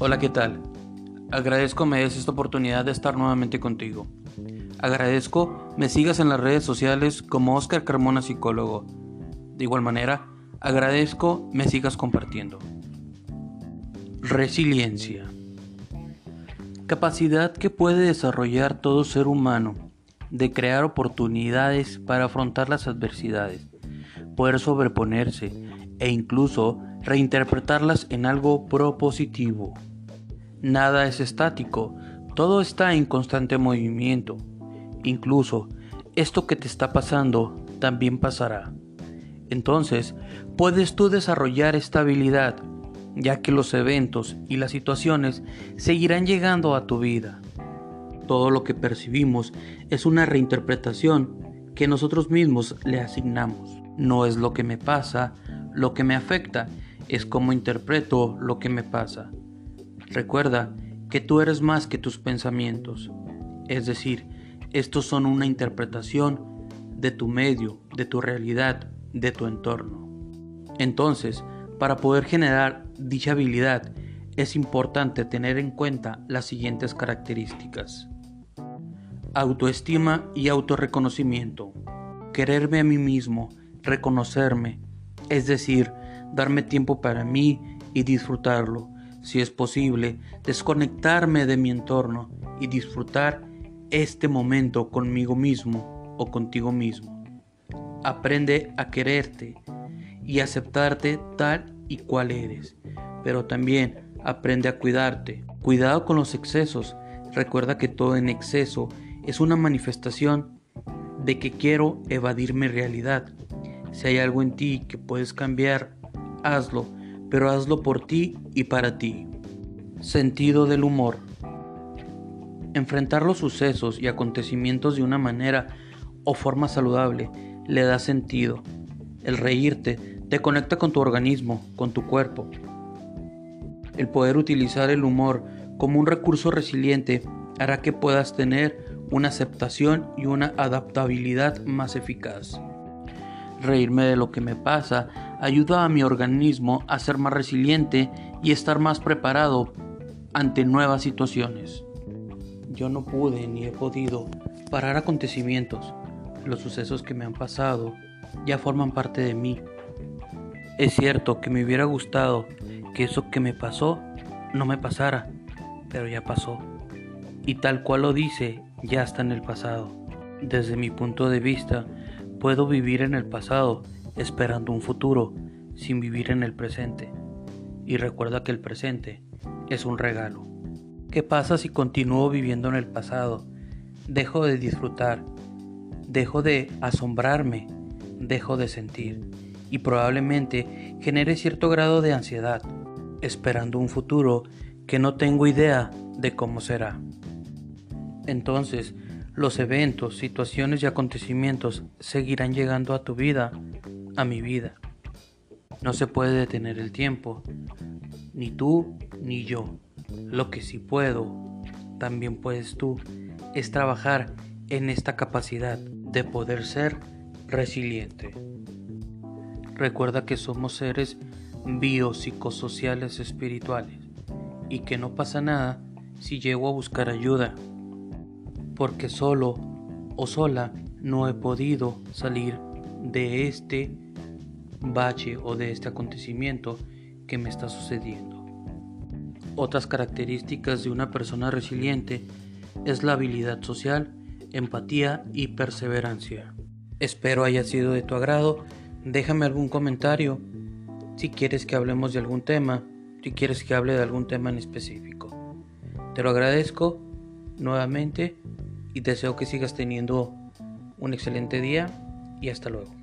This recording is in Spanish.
Hola, ¿qué tal? Agradezco me des esta oportunidad de estar nuevamente contigo. Agradezco me sigas en las redes sociales como Oscar Carmona Psicólogo. De igual manera, agradezco me sigas compartiendo. Resiliencia. Capacidad que puede desarrollar todo ser humano de crear oportunidades para afrontar las adversidades, poder sobreponerse e incluso reinterpretarlas en algo propositivo. Nada es estático, todo está en constante movimiento. Incluso esto que te está pasando también pasará. Entonces, puedes tú desarrollar esta habilidad, ya que los eventos y las situaciones seguirán llegando a tu vida. Todo lo que percibimos es una reinterpretación que nosotros mismos le asignamos. No es lo que me pasa, lo que me afecta, es cómo interpreto lo que me pasa. Recuerda que tú eres más que tus pensamientos. Es decir, estos son una interpretación de tu medio, de tu realidad, de tu entorno. Entonces, para poder generar dicha habilidad, es importante tener en cuenta las siguientes características. Autoestima y autorreconocimiento. Quererme a mí mismo, reconocerme, es decir, darme tiempo para mí y disfrutarlo si es posible, desconectarme de mi entorno y disfrutar este momento conmigo mismo o contigo mismo. Aprende a quererte y aceptarte tal y cual eres, pero también aprende a cuidarte. Cuidado con los excesos. Recuerda que todo en exceso es una manifestación de que quiero evadir mi realidad. Si hay algo en ti que puedes cambiar, hazlo pero hazlo por ti y para ti. Sentido del humor. Enfrentar los sucesos y acontecimientos de una manera o forma saludable le da sentido. El reírte te conecta con tu organismo, con tu cuerpo. El poder utilizar el humor como un recurso resiliente hará que puedas tener una aceptación y una adaptabilidad más eficaz. Reírme de lo que me pasa ayuda a mi organismo a ser más resiliente y estar más preparado ante nuevas situaciones. Yo no pude ni he podido parar acontecimientos. Los sucesos que me han pasado ya forman parte de mí. Es cierto que me hubiera gustado que eso que me pasó no me pasara, pero ya pasó. Y tal cual lo dice, ya está en el pasado. Desde mi punto de vista, puedo vivir en el pasado esperando un futuro sin vivir en el presente. Y recuerda que el presente es un regalo. ¿Qué pasa si continúo viviendo en el pasado? Dejo de disfrutar, dejo de asombrarme, dejo de sentir y probablemente genere cierto grado de ansiedad, esperando un futuro que no tengo idea de cómo será. Entonces, los eventos, situaciones y acontecimientos seguirán llegando a tu vida a mi vida. No se puede detener el tiempo, ni tú ni yo. Lo que sí puedo, también puedes tú, es trabajar en esta capacidad de poder ser resiliente. Recuerda que somos seres biopsicosociales espirituales y que no pasa nada si llego a buscar ayuda, porque solo o sola no he podido salir de este bache o de este acontecimiento que me está sucediendo. Otras características de una persona resiliente es la habilidad social, empatía y perseverancia. Espero haya sido de tu agrado. Déjame algún comentario si quieres que hablemos de algún tema, si quieres que hable de algún tema en específico. Te lo agradezco nuevamente y deseo que sigas teniendo un excelente día y hasta luego.